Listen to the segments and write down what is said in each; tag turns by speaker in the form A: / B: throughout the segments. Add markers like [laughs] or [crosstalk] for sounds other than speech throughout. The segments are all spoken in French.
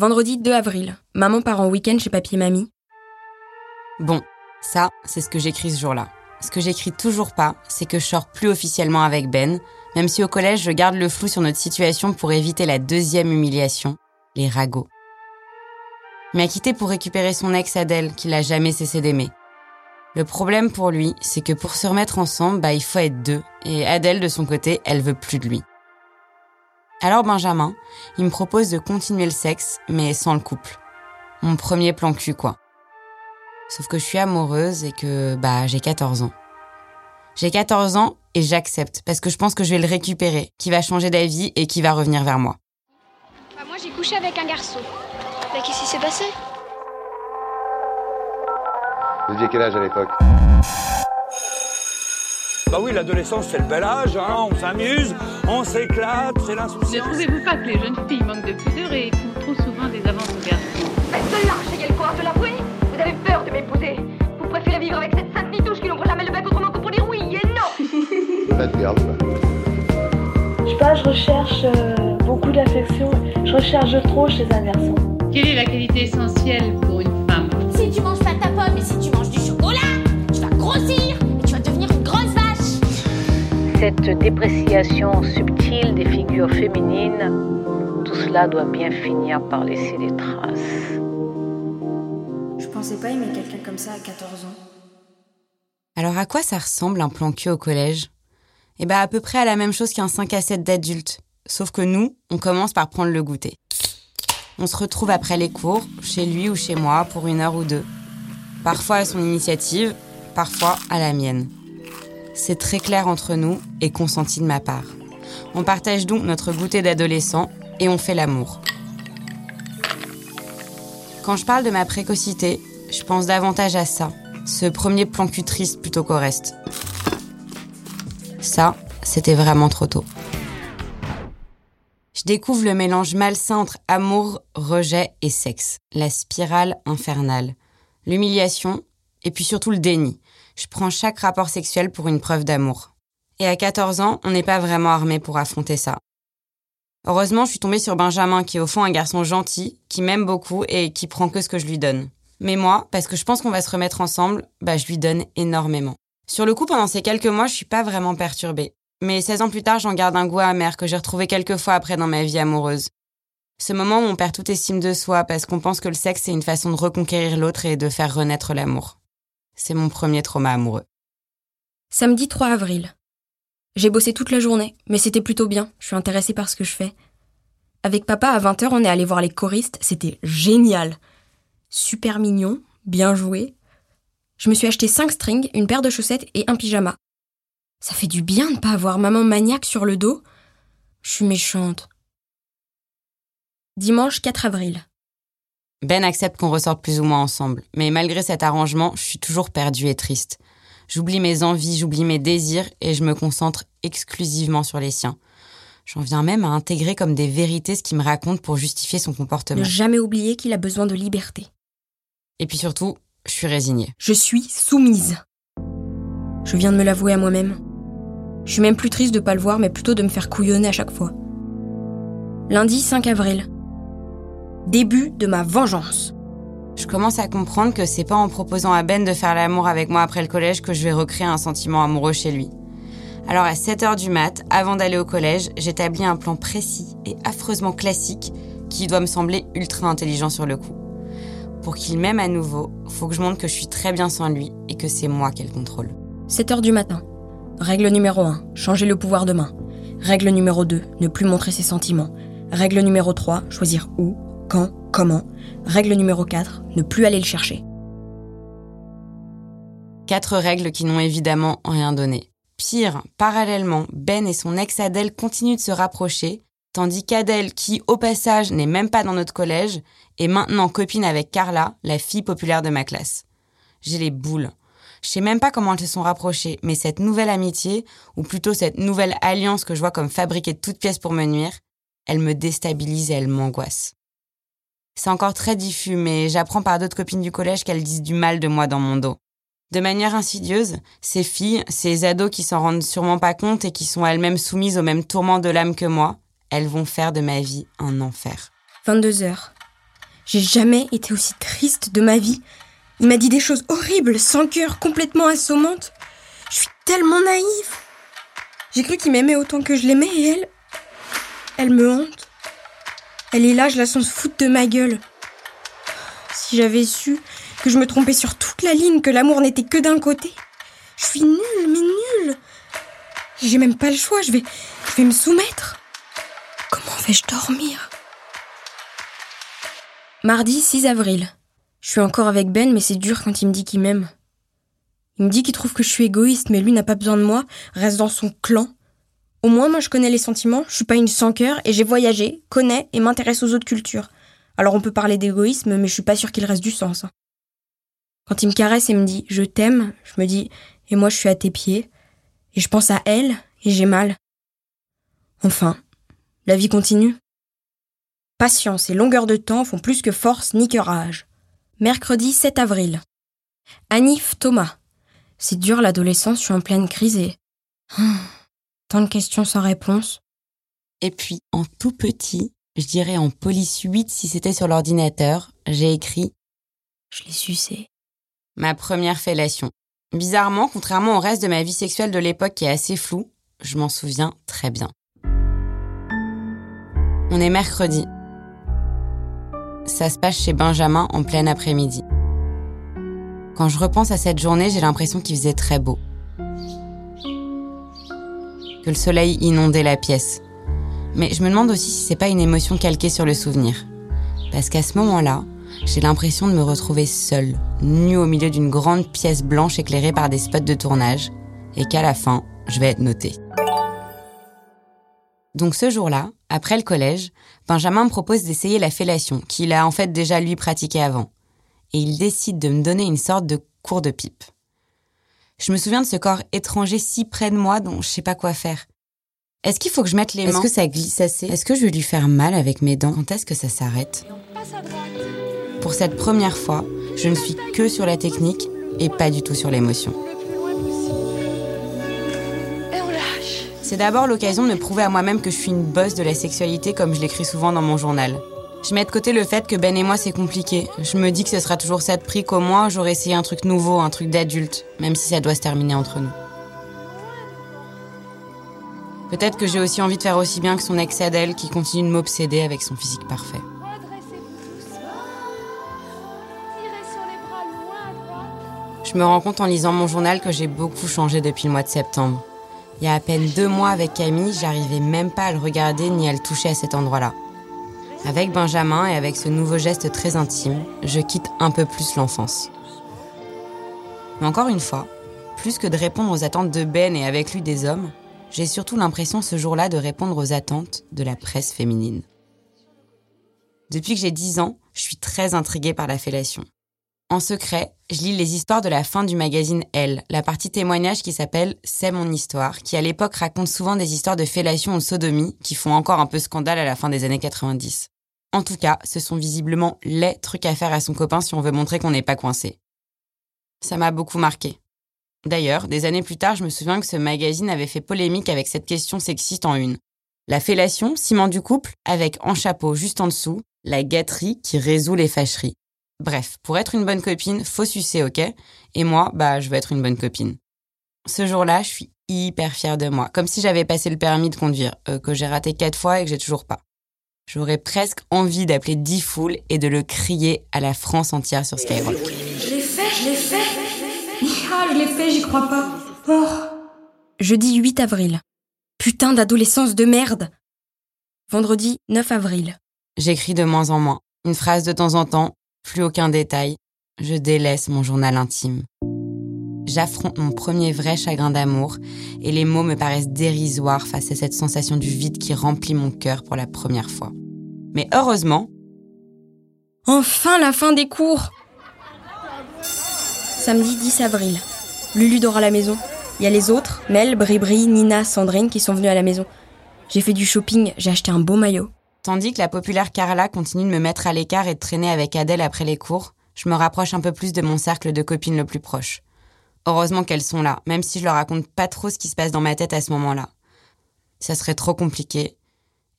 A: Vendredi 2 avril, maman part en week-end chez papy et mamie.
B: Bon, ça, c'est ce que j'écris ce jour-là. Ce que j'écris toujours pas, c'est que je sors plus officiellement avec Ben, même si au collège je garde le flou sur notre situation pour éviter la deuxième humiliation, les ragots. Il m'a quitté pour récupérer son ex Adèle, qu'il a jamais cessé d'aimer. Le problème pour lui, c'est que pour se remettre ensemble, bah, il faut être deux, et Adèle, de son côté, elle veut plus de lui. Alors Benjamin, il me propose de continuer le sexe, mais sans le couple. Mon premier plan cul, quoi. Sauf que je suis amoureuse et que, bah, j'ai 14 ans. J'ai 14 ans et j'accepte, parce que je pense que je vais le récupérer, qui va changer d'avis et qui va revenir vers moi.
C: Bah, moi, j'ai couché avec un garçon. Mais qu'est-ce qui s'est passé?
D: Vous aviez quel âge à l'époque?
E: Bah oui, l'adolescence, c'est le bel âge, hein, on s'amuse, on s'éclate, c'est
F: Ne
E: l'insouciance.
F: trouvez-vous pas que les jeunes filles manquent de pudeur et font trop souvent des avances aux garçons
G: Mais cela, j'ai le courage de l'avouer Vous avez peur de m'épouser Vous préférez vivre avec cette sainte nitouche qui n'ouvre jamais le bec autrement que pour dire oui et non [laughs]
D: de garde, quoi.
H: Je sais pas, je recherche euh, beaucoup d'affection. Je recherche de trop chez un garçon.
F: Quelle est la qualité essentielle pour une femme?
I: Si tu manges pas ta pomme et si tu manges
J: Cette dépréciation subtile des figures féminines, tout cela doit bien finir par laisser des traces.
A: Je pensais pas aimer quelqu'un comme ça à 14 ans.
B: Alors à quoi ça ressemble un plan cul au collège? Eh bah à peu près à la même chose qu'un 5 à 7 d'adulte. Sauf que nous, on commence par prendre le goûter. On se retrouve après les cours, chez lui ou chez moi, pour une heure ou deux. Parfois à son initiative, parfois à la mienne. C'est très clair entre nous et consenti de ma part. On partage donc notre goûter d'adolescent et on fait l'amour. Quand je parle de ma précocité, je pense davantage à ça, ce premier plan cul triste plutôt qu'au reste. Ça, c'était vraiment trop tôt. Je découvre le mélange malsain entre amour, rejet et sexe, la spirale infernale, l'humiliation et puis surtout le déni. Je prends chaque rapport sexuel pour une preuve d'amour. Et à 14 ans, on n'est pas vraiment armé pour affronter ça. Heureusement, je suis tombée sur Benjamin, qui est au fond un garçon gentil, qui m'aime beaucoup et qui prend que ce que je lui donne. Mais moi, parce que je pense qu'on va se remettre ensemble, bah je lui donne énormément. Sur le coup, pendant ces quelques mois, je suis pas vraiment perturbée. Mais 16 ans plus tard, j'en garde un goût amer que j'ai retrouvé quelques fois après dans ma vie amoureuse. Ce moment où on perd toute estime de soi parce qu'on pense que le sexe c'est une façon de reconquérir l'autre et de faire renaître l'amour. C'est mon premier trauma amoureux.
A: Samedi 3 avril. J'ai bossé toute la journée, mais c'était plutôt bien. Je suis intéressée par ce que je fais. Avec papa, à 20h, on est allé voir les choristes. C'était génial. Super mignon, bien joué. Je me suis acheté 5 strings, une paire de chaussettes et un pyjama. Ça fait du bien de pas avoir maman maniaque sur le dos. Je suis méchante. Dimanche 4 avril.
B: Ben accepte qu'on ressorte plus ou moins ensemble, mais malgré cet arrangement, je suis toujours perdue et triste. J'oublie mes envies, j'oublie mes désirs et je me concentre exclusivement sur les siens. J'en viens même à intégrer comme des vérités ce qu'il me raconte pour justifier son comportement.
A: Ne jamais oublier qu'il a besoin de liberté.
B: Et puis surtout, je suis résignée.
A: Je suis soumise. Je viens de me l'avouer à moi-même. Je suis même plus triste de pas le voir, mais plutôt de me faire couillonner à chaque fois. Lundi 5 avril. Début de ma vengeance.
B: Je commence à comprendre que c'est pas en proposant à Ben de faire l'amour avec moi après le collège que je vais recréer un sentiment amoureux chez lui. Alors à 7h du mat, avant d'aller au collège, j'établis un plan précis et affreusement classique qui doit me sembler ultra intelligent sur le coup. Pour qu'il m'aime à nouveau, faut que je montre que je suis très bien sans lui et que c'est moi qui le contrôle.
A: 7h du matin. Règle numéro 1, changer le pouvoir de main. Règle numéro 2, ne plus montrer ses sentiments. Règle numéro 3, choisir où, quand, comment. Règle numéro 4, ne plus aller le chercher.
B: Quatre règles qui n'ont évidemment rien donné. Pire, parallèlement, Ben et son ex Adèle continuent de se rapprocher, Tandis qu'Adèle, qui au passage n'est même pas dans notre collège, est maintenant copine avec Carla, la fille populaire de ma classe. J'ai les boules. Je sais même pas comment elles se sont rapprochées, mais cette nouvelle amitié, ou plutôt cette nouvelle alliance que je vois comme fabriquée de toutes pièces pour me nuire, elle me déstabilise et elle m'angoisse. C'est encore très diffus, mais j'apprends par d'autres copines du collège qu'elles disent du mal de moi dans mon dos. De manière insidieuse, ces filles, ces ados qui s'en rendent sûrement pas compte et qui sont elles-mêmes soumises au même tourment de l'âme que moi, elles vont faire de ma vie un enfer.
A: 22 heures. J'ai jamais été aussi triste de ma vie. Il m'a dit des choses horribles, sans cœur, complètement assommantes. Je suis tellement naïve. J'ai cru qu'il m'aimait autant que je l'aimais et elle. Elle me hante. Elle est là, je la sens se foutre de ma gueule. Si j'avais su que je me trompais sur toute la ligne, que l'amour n'était que d'un côté. Je suis nulle, mais nulle. J'ai même pas le choix, je vais, je vais me soumettre. Comment vais-je dormir? Mardi 6 avril. Je suis encore avec Ben, mais c'est dur quand il me dit qu'il m'aime. Il me dit qu'il trouve que je suis égoïste, mais lui n'a pas besoin de moi, reste dans son clan. Au moins, moi, je connais les sentiments, je suis pas une sans cœur et j'ai voyagé, connais et m'intéresse aux autres cultures. Alors on peut parler d'égoïsme, mais je suis pas sûre qu'il reste du sens. hein. Quand il me caresse et me dit je t'aime, je me dis et moi je suis à tes pieds, et je pense à elle et j'ai mal. Enfin, la vie continue. Patience et longueur de temps font plus que force ni que rage. Mercredi 7 avril. Anif Thomas. C'est dur l'adolescence, je suis en pleine crise et... [sighs] Tant de questions sans réponse.
B: Et puis, en tout petit, je dirais en police 8 si c'était sur l'ordinateur, j'ai écrit
A: Je l'ai sucé.
B: ma première fellation. Bizarrement, contrairement au reste de ma vie sexuelle de l'époque qui est assez floue, je m'en souviens très bien. On est mercredi. Ça se passe chez Benjamin en plein après-midi. Quand je repense à cette journée, j'ai l'impression qu'il faisait très beau. Que le soleil inondait la pièce. Mais je me demande aussi si c'est pas une émotion calquée sur le souvenir. Parce qu'à ce moment-là, j'ai l'impression de me retrouver seule, nue au milieu d'une grande pièce blanche éclairée par des spots de tournage, et qu'à la fin, je vais être notée. Donc ce jour-là, après le collège, Benjamin me propose d'essayer la fellation, qu'il a en fait déjà lui pratiqué avant. Et il décide de me donner une sorte de cours de pipe. Je me souviens de ce corps étranger si près de moi dont je sais pas quoi faire. Est-ce qu'il faut que je mette les mains Est-ce que ça glisse assez? Est-ce que je vais lui faire mal avec mes dents? Quand est-ce que ça s'arrête? Pour cette première fois, je ne suis que sur la technique et pas du tout sur l'émotion.
G: Et on lâche.
B: C'est d'abord l'occasion de me prouver à moi-même que je suis une bosse de la sexualité comme je l'écris souvent dans mon journal. Je mets de côté le fait que Ben et moi c'est compliqué. Je me dis que ce sera toujours ça de prix qu'au moins j'aurai essayé un truc nouveau, un truc d'adulte, même si ça doit se terminer entre nous. Peut-être que j'ai aussi envie de faire aussi bien que son ex Adèle qui continue de m'obséder avec son physique parfait. Je me rends compte en lisant mon journal que j'ai beaucoup changé depuis le mois de septembre. Il y a à peine deux mois avec Camille, j'arrivais même pas à le regarder ni à le toucher à cet endroit-là. Avec Benjamin et avec ce nouveau geste très intime, je quitte un peu plus l'enfance. Mais encore une fois, plus que de répondre aux attentes de Ben et avec lui des hommes, j'ai surtout l'impression ce jour-là de répondre aux attentes de la presse féminine. Depuis que j'ai 10 ans, je suis très intriguée par la fellation. En secret, je lis les histoires de la fin du magazine Elle, la partie témoignage qui s'appelle C'est mon histoire, qui à l'époque raconte souvent des histoires de fellation ou sodomie qui font encore un peu scandale à la fin des années 90. En tout cas, ce sont visiblement les trucs à faire à son copain si on veut montrer qu'on n'est pas coincé. Ça m'a beaucoup marqué. D'ailleurs, des années plus tard, je me souviens que ce magazine avait fait polémique avec cette question sexiste en une. La fellation, ciment du couple, avec en chapeau juste en dessous, la gâterie qui résout les fâcheries. Bref, pour être une bonne copine, faut sucer, ok? Et moi, bah, je veux être une bonne copine. Ce jour-là, je suis hyper fière de moi, comme si j'avais passé le permis de conduire, euh, que j'ai raté quatre fois et que j'ai toujours pas. J'aurais presque envie d'appeler Diffoul et de le crier à la France entière sur Skyrock.
A: Je l'ai fait, je l'ai fait. Ah, je l'ai fait, j'y crois pas. Oh. Jeudi 8 avril. Putain d'adolescence de merde. Vendredi 9 avril.
B: J'écris de moins en moins, une phrase de temps en temps, plus aucun détail. Je délaisse mon journal intime. j'affronte mon premier vrai chagrin d'amour et les mots me paraissent dérisoires face à cette sensation du vide qui remplit mon cœur pour la première fois. Mais heureusement...
A: Enfin la fin des cours Samedi 10 avril. Lulu dort à la maison. Il y a les autres, Mel, Bribri, Nina, Sandrine qui sont venues à la maison. J'ai fait du shopping, j'ai acheté un beau maillot.
B: Tandis que la populaire Carla continue de me mettre à l'écart et de traîner avec Adèle après les cours, je me rapproche un peu plus de mon cercle de copines le plus proche. Heureusement qu'elles sont là, même si je leur raconte pas trop ce qui se passe dans ma tête à ce moment-là. Ça serait trop compliqué.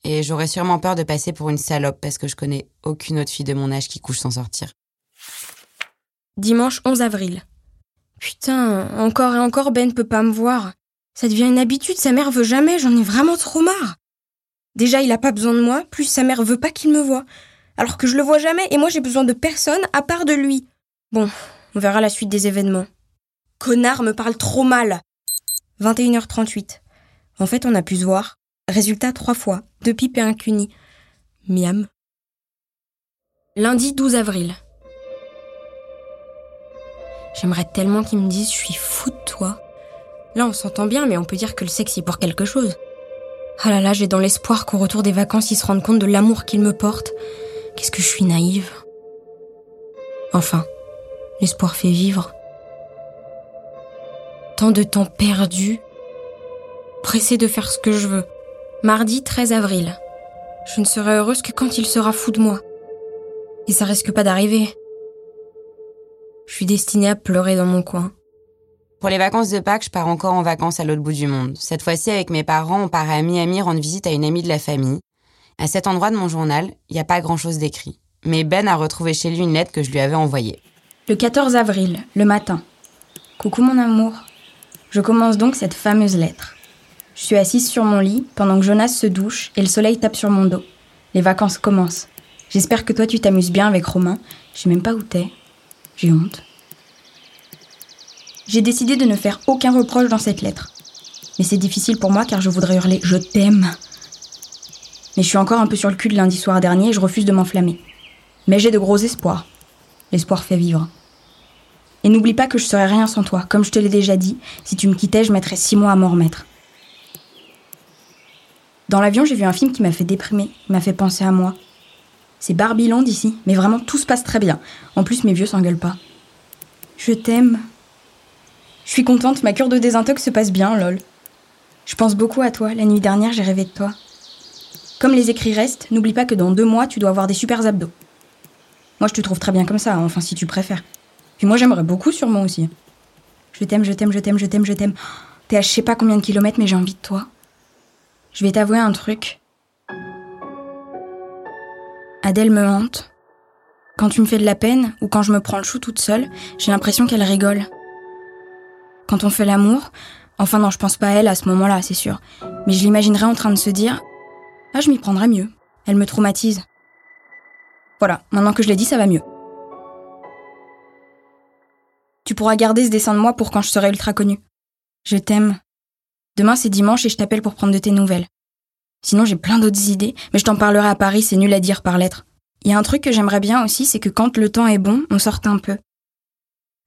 B: Et j'aurais sûrement peur de passer pour une salope parce que je connais aucune autre fille de mon âge qui couche sans sortir.
A: Dimanche 11 avril. Putain, encore et encore Ben peut pas me voir. Ça devient une habitude, sa mère veut jamais, j'en ai vraiment trop marre. Déjà, il a pas besoin de moi, plus sa mère veut pas qu'il me voie. Alors que je le vois jamais et moi j'ai besoin de personne à part de lui. Bon, on verra la suite des événements. Connard me parle trop mal. 21h38. En fait, on a pu se voir. Résultat trois fois, deux pipes et un cuni. Miam. Lundi 12 avril. J'aimerais tellement qu'ils me disent je suis fou de toi. Là, on s'entend bien, mais on peut dire que le sexe y pour quelque chose. Ah là là, j'ai dans l'espoir qu'au retour des vacances, ils se rendent compte de l'amour qu'ils me portent. Qu'est-ce que je suis naïve. Enfin, l'espoir fait vivre. Tant de temps perdu. Pressé de faire ce que je veux. Mardi 13 avril. Je ne serai heureuse que quand il sera fou de moi. Et ça risque pas d'arriver. Je suis destinée à pleurer dans mon coin.
B: Pour les vacances de Pâques, je pars encore en vacances à l'autre bout du monde. Cette fois-ci, avec mes parents, on part à Miami rendre visite à une amie de la famille. À cet endroit de mon journal, il n'y a pas grand-chose d'écrit. Mais Ben a retrouvé chez lui une lettre que je lui avais envoyée.
K: Le 14 avril, le matin. Coucou mon amour. Je commence donc cette fameuse lettre. Je suis assise sur mon lit pendant que Jonas se douche et le soleil tape sur mon dos. Les vacances commencent. J'espère que toi tu t'amuses bien avec Romain. Je sais même pas où t'es. J'ai honte. J'ai décidé de ne faire aucun reproche dans cette lettre. Mais c'est difficile pour moi car je voudrais hurler Je t'aime. Mais je suis encore un peu sur le cul de lundi soir dernier et je refuse de m'enflammer. Mais j'ai de gros espoirs. L'espoir fait vivre. Et n'oublie pas que je serais rien sans toi. Comme je te l'ai déjà dit, si tu me quittais, je mettrais six mois à m'en remettre. Dans l'avion, j'ai vu un film qui m'a fait déprimer, m'a fait penser à moi. C'est Barbieland ici, mais vraiment tout se passe très bien. En plus, mes vieux s'engueulent pas. Je t'aime. Je suis contente, ma cure de désintox se passe bien, lol. Je pense beaucoup à toi. La nuit dernière, j'ai rêvé de toi. Comme les écrits restent, n'oublie pas que dans deux mois, tu dois avoir des super abdos. Moi, je te trouve très bien comme ça, enfin, si tu préfères. Puis moi, j'aimerais beaucoup moi aussi. Je t'aime, je t'aime, je t'aime, je t'aime, je t'aime. T'es à je sais pas combien de kilomètres, mais j'ai envie de toi. Je vais t'avouer un truc. Adèle me hante. Quand tu me fais de la peine ou quand je me prends le chou toute seule, j'ai l'impression qu'elle rigole. Quand on fait l'amour, enfin non, je pense pas à elle à ce moment-là, c'est sûr, mais je l'imaginerais en train de se dire Ah, je m'y prendrais mieux. Elle me traumatise. Voilà, maintenant que je l'ai dit, ça va mieux. Tu pourras garder ce dessin de moi pour quand je serai ultra connue. Je t'aime. Demain c'est dimanche et je t'appelle pour prendre de tes nouvelles. Sinon j'ai plein d'autres idées, mais je t'en parlerai à Paris, c'est nul à dire par lettre. Il y a un truc que j'aimerais bien aussi, c'est que quand le temps est bon, on sorte un peu.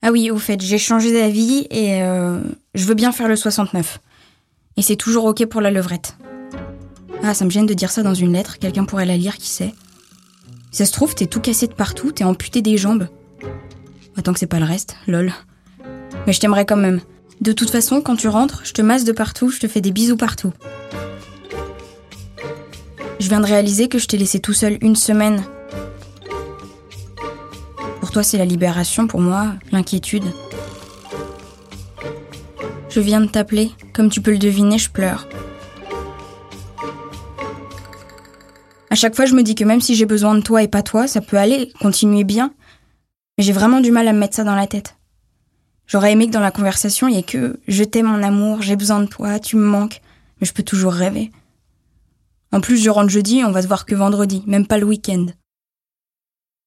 K: Ah oui, au fait, j'ai changé d'avis et euh, je veux bien faire le 69. Et c'est toujours ok pour la levrette. Ah, ça me gêne de dire ça dans une lettre, quelqu'un pourrait la lire, qui sait. ça se trouve, t'es tout cassé de partout, t'es amputé des jambes. Attends que c'est pas le reste, lol. Mais je t'aimerais quand même. De toute façon, quand tu rentres, je te masse de partout, je te fais des bisous partout. Je viens de réaliser que je t'ai laissé tout seul une semaine. Toi, c'est la libération, pour moi, l'inquiétude. Je viens de t'appeler. Comme tu peux le deviner, je pleure. À chaque fois, je me dis que même si j'ai besoin de toi et pas toi, ça peut aller, continuer bien. Mais j'ai vraiment du mal à me mettre ça dans la tête. J'aurais aimé que dans la conversation, il y ait que je t'aime mon amour, j'ai besoin de toi, tu me manques, mais je peux toujours rêver. En plus, je rentre jeudi on va se voir que vendredi, même pas le week-end.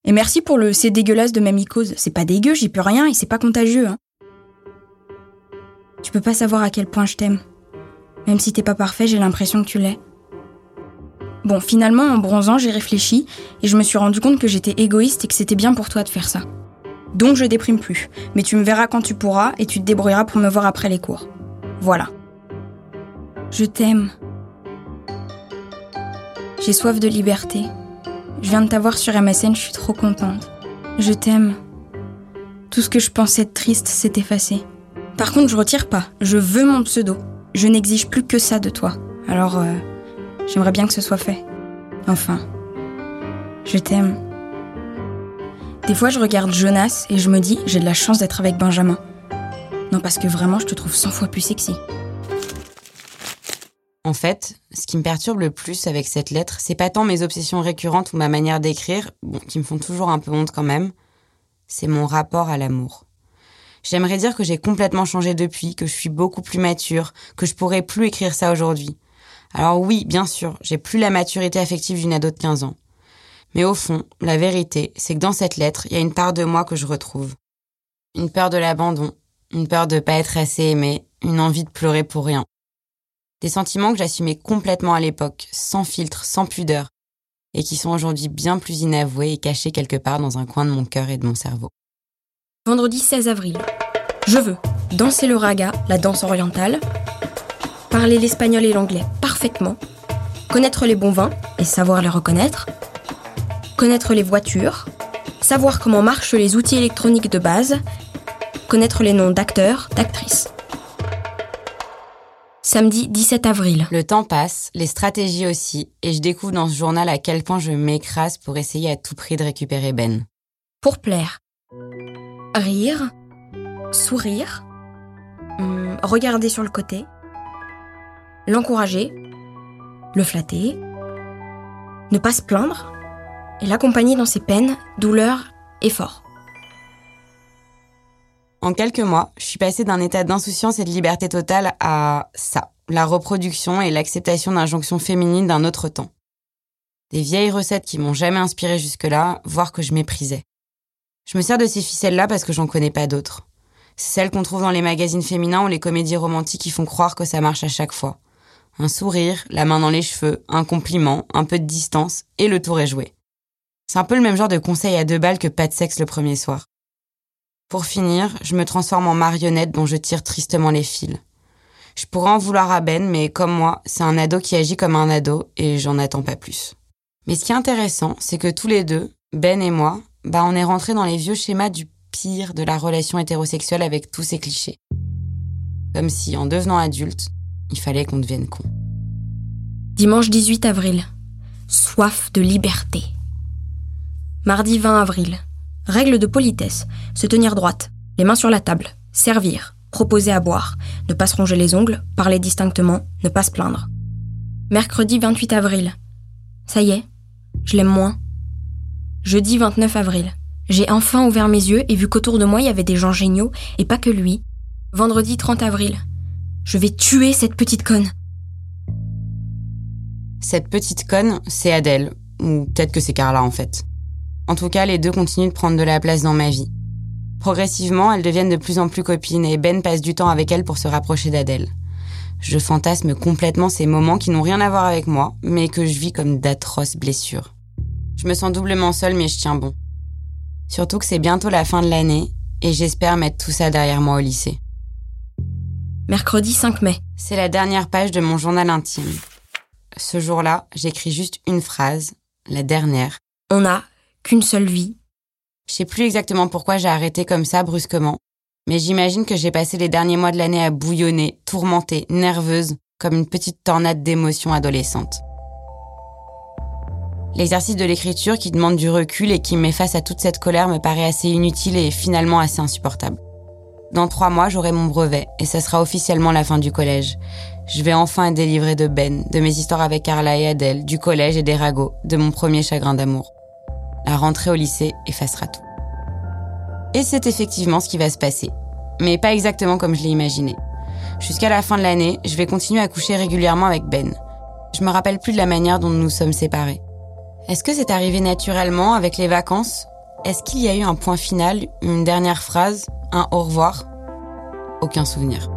K: Et merci pour le c'est dégueulasse de ma mycose. C'est pas dégueu, j'y peux rien et c'est pas contagieux. Hein. Tu peux pas savoir à quel point je t'aime. Même si t'es pas parfait, j'ai l'impression que tu l'es. Bon, finalement, en bronzant, j'ai réfléchi et je me suis rendu compte que j'étais égoïste et que c'était bien pour toi de faire ça. Donc je déprime plus. Mais tu me verras quand tu pourras et tu te débrouilleras pour me voir après les cours. Voilà. Je t'aime. J'ai soif de liberté. Je viens de t'avoir sur MSN, je suis trop contente. Je t'aime. Tout ce que je pensais être triste s'est effacé. Par contre, je retire pas. Je veux mon pseudo. Je n'exige plus que ça de toi. Alors, euh, j'aimerais bien que ce soit fait. Enfin, je t'aime. Des fois, je regarde Jonas et je me dis, j'ai de la chance d'être avec Benjamin. Non, parce que vraiment, je te trouve 100 fois plus sexy.
B: En fait, ce qui me perturbe le plus avec cette lettre, c'est pas tant mes obsessions récurrentes ou ma manière d'écrire, bon, qui me font toujours un peu honte quand même, c'est mon rapport à l'amour. J'aimerais dire que j'ai complètement changé depuis, que je suis beaucoup plus mature, que je pourrais plus écrire ça aujourd'hui. Alors oui, bien sûr, j'ai plus la maturité affective d'une ado de 15 ans. Mais au fond, la vérité, c'est que dans cette lettre, il y a une part de moi que je retrouve. Une peur de l'abandon, une peur de pas être assez aimée, une envie de pleurer pour rien. Des sentiments que j'assumais complètement à l'époque, sans filtre, sans pudeur, et qui sont aujourd'hui bien plus inavoués et cachés quelque part dans un coin de mon cœur et de mon cerveau.
A: Vendredi 16 avril. Je veux danser le raga, la danse orientale, parler l'espagnol et l'anglais parfaitement, connaître les bons vins et savoir les reconnaître, connaître les voitures, savoir comment marchent les outils électroniques de base, connaître les noms d'acteurs, d'actrices. Samedi 17 avril.
B: Le temps passe, les stratégies aussi, et je découvre dans ce journal à quel point je m'écrase pour essayer à tout prix de récupérer Ben.
A: Pour plaire. Rire. Sourire. hum, regarder sur le côté. L'encourager. Le flatter. Ne pas se plaindre. Et l'accompagner dans ses peines, douleurs, efforts.
B: En quelques mois, je suis passée d'un état d'insouciance et de liberté totale à ça, la reproduction et l'acceptation d'injonctions féminines d'un autre temps. Des vieilles recettes qui m'ont jamais inspiré jusque-là, voire que je méprisais. Je me sers de ces ficelles-là parce que j'en connais pas d'autres. C'est celles qu'on trouve dans les magazines féminins ou les comédies romantiques qui font croire que ça marche à chaque fois. Un sourire, la main dans les cheveux, un compliment, un peu de distance, et le tour est joué. C'est un peu le même genre de conseil à deux balles que pas de sexe le premier soir. Pour finir, je me transforme en marionnette dont je tire tristement les fils. Je pourrais en vouloir à Ben, mais comme moi, c'est un ado qui agit comme un ado et j'en attends pas plus. Mais ce qui est intéressant, c'est que tous les deux, Ben et moi, bah on est rentrés dans les vieux schémas du pire de la relation hétérosexuelle avec tous ces clichés. Comme si, en devenant adulte, il fallait qu'on devienne con.
A: Dimanche 18 avril. Soif de liberté. Mardi 20 avril. Règle de politesse. Se tenir droite. Les mains sur la table. Servir. Proposer à boire. Ne pas se ronger les ongles. Parler distinctement. Ne pas se plaindre. Mercredi 28 avril. Ça y est. Je l'aime moins. Jeudi 29 avril. J'ai enfin ouvert mes yeux et vu qu'autour de moi il y avait des gens géniaux et pas que lui. Vendredi 30 avril. Je vais tuer cette petite conne.
B: Cette petite conne, c'est Adèle. Ou peut-être que c'est Carla en fait. En tout cas, les deux continuent de prendre de la place dans ma vie. Progressivement, elles deviennent de plus en plus copines et Ben passe du temps avec elles pour se rapprocher d'Adèle. Je fantasme complètement ces moments qui n'ont rien à voir avec moi, mais que je vis comme d'atroces blessures. Je me sens doublement seule, mais je tiens bon. Surtout que c'est bientôt la fin de l'année et j'espère mettre tout ça derrière moi au lycée.
A: Mercredi 5 mai.
B: C'est la dernière page de mon journal intime. Ce jour-là, j'écris juste une phrase, la dernière.
A: On n'a qu'une seule vie.
B: Je sais plus exactement pourquoi j'ai arrêté comme ça brusquement, mais j'imagine que j'ai passé les derniers mois de l'année à bouillonner, tourmentée, nerveuse, comme une petite tornade d'émotions adolescentes. L'exercice de l'écriture qui demande du recul et qui me met face à toute cette colère me paraît assez inutile et finalement assez insupportable. Dans trois mois, j'aurai mon brevet et ça sera officiellement la fin du collège. Je vais enfin être délivrée de Ben, de mes histoires avec Carla et Adèle, du collège et des ragots, de mon premier chagrin d'amour. Rentrée au lycée effacera tout. Et c'est effectivement ce qui va se passer. Mais pas exactement comme je l'ai imaginé. Jusqu'à la fin de l'année, je vais continuer à coucher régulièrement avec Ben. Je me rappelle plus de la manière dont nous nous sommes séparés. Est-ce que c'est arrivé naturellement avec les vacances? Est-ce qu'il y a eu un point final, une dernière phrase, un au revoir? Aucun souvenir.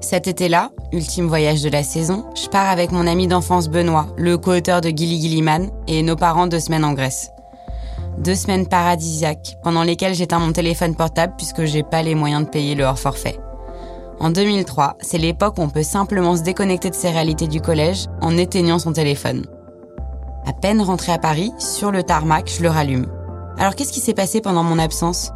B: Cet été-là, ultime voyage de la saison, je pars avec mon ami d'enfance Benoît, le co-auteur de Gilly Gilliman, et nos parents deux semaines en Grèce. Deux semaines paradisiaques pendant lesquelles j'éteins mon téléphone portable puisque j'ai pas les moyens de payer le hors forfait. En 2003, c'est l'époque où on peut simplement se déconnecter de ses réalités du collège en éteignant son téléphone. À peine rentré à Paris, sur le tarmac, je le rallume. Alors qu'est-ce qui s'est passé pendant mon absence?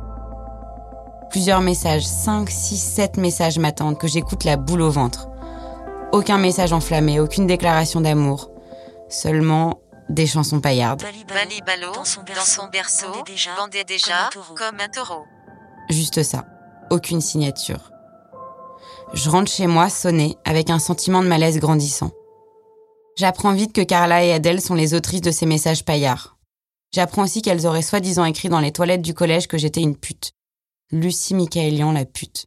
B: Plusieurs messages, 5, 6, 7 messages m'attendent que j'écoute la boule au ventre. Aucun message enflammé, aucune déclaration d'amour. Seulement des chansons paillardes.
L: Balibalo, dans son berceau, bandait déjà, comme un taureau.
B: Juste ça. Aucune signature. Je rentre chez moi sonné avec un sentiment de malaise grandissant. J'apprends vite que Carla et Adèle sont les autrices de ces messages paillards. J'apprends aussi qu'elles auraient soi-disant écrit dans les toilettes du collège que j'étais une pute. Lucie Michaelian, la pute.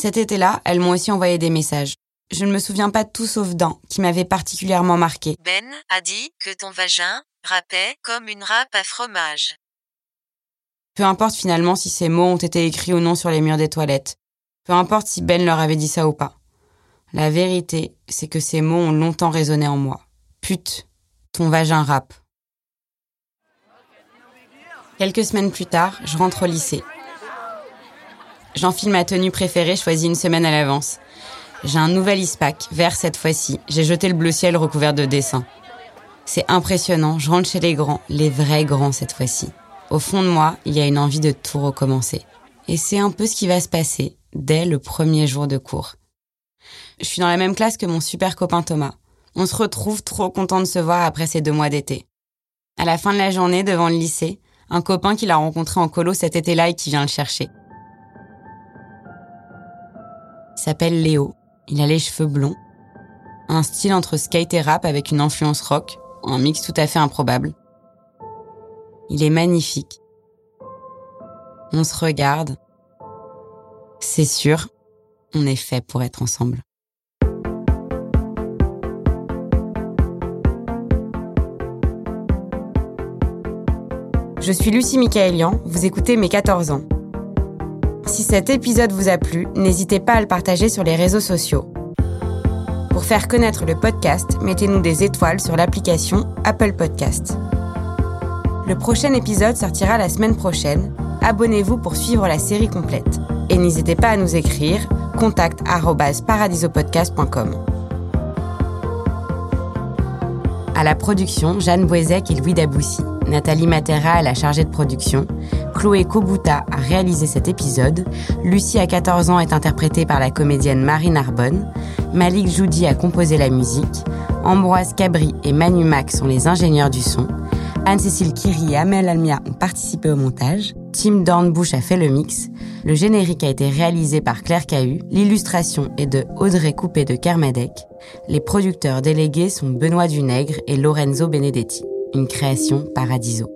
B: Cet été-là, elles m'ont aussi envoyé des messages. Je ne me souviens pas de tout sauf d'un qui m'avait particulièrement marqué.
L: Ben a dit que ton vagin râpait comme une râpe à fromage.
B: Peu importe finalement si ces mots ont été écrits ou non sur les murs des toilettes. Peu importe si Ben leur avait dit ça ou pas. La vérité, c'est que ces mots ont longtemps résonné en moi. Pute, ton vagin râpe. Quelques semaines plus tard, je rentre au lycée. J'enfile ma tenue préférée choisie une semaine à l'avance. J'ai un nouvel ISPAC, vert cette fois-ci. J'ai jeté le bleu ciel recouvert de dessins. C'est impressionnant, je rentre chez les grands, les vrais grands cette fois-ci. Au fond de moi, il y a une envie de tout recommencer. Et c'est un peu ce qui va se passer dès le premier jour de cours. Je suis dans la même classe que mon super copain Thomas. On se retrouve trop content de se voir après ces deux mois d'été. À la fin de la journée, devant le lycée, un copain qu'il a rencontré en colo cet été-là et qui vient le chercher. S'appelle Léo. Il a les cheveux blonds. Un style entre skate et rap avec une influence rock, un mix tout à fait improbable. Il est magnifique. On se regarde. C'est sûr, on est fait pour être ensemble. Je suis Lucie Michaelian, vous écoutez mes 14 ans. Si cet épisode vous a plu, n'hésitez pas à le partager sur les réseaux sociaux. Pour faire connaître le podcast, mettez-nous des étoiles sur l'application Apple Podcast. Le prochain épisode sortira la semaine prochaine. Abonnez-vous pour suivre la série complète. Et n'hésitez pas à nous écrire contact@paradisopodcast.com. À la production, Jeanne Boisec et Louis Daboussi. Nathalie Matera est la chargée de production. Chloé Kobuta a réalisé cet épisode. Lucie, à 14 ans, est interprétée par la comédienne Marie Narbonne. Malik Joudi a composé la musique. Ambroise Cabri et Manu Mac sont les ingénieurs du son. Anne-Cécile Kiri et Amel Almia ont participé au montage. Tim Dornbush a fait le mix. Le générique a été réalisé par Claire Cahu. L'illustration est de Audrey Coupé de Kermadec. Les producteurs délégués sont Benoît Dunègre et Lorenzo Benedetti. Une création Paradiso.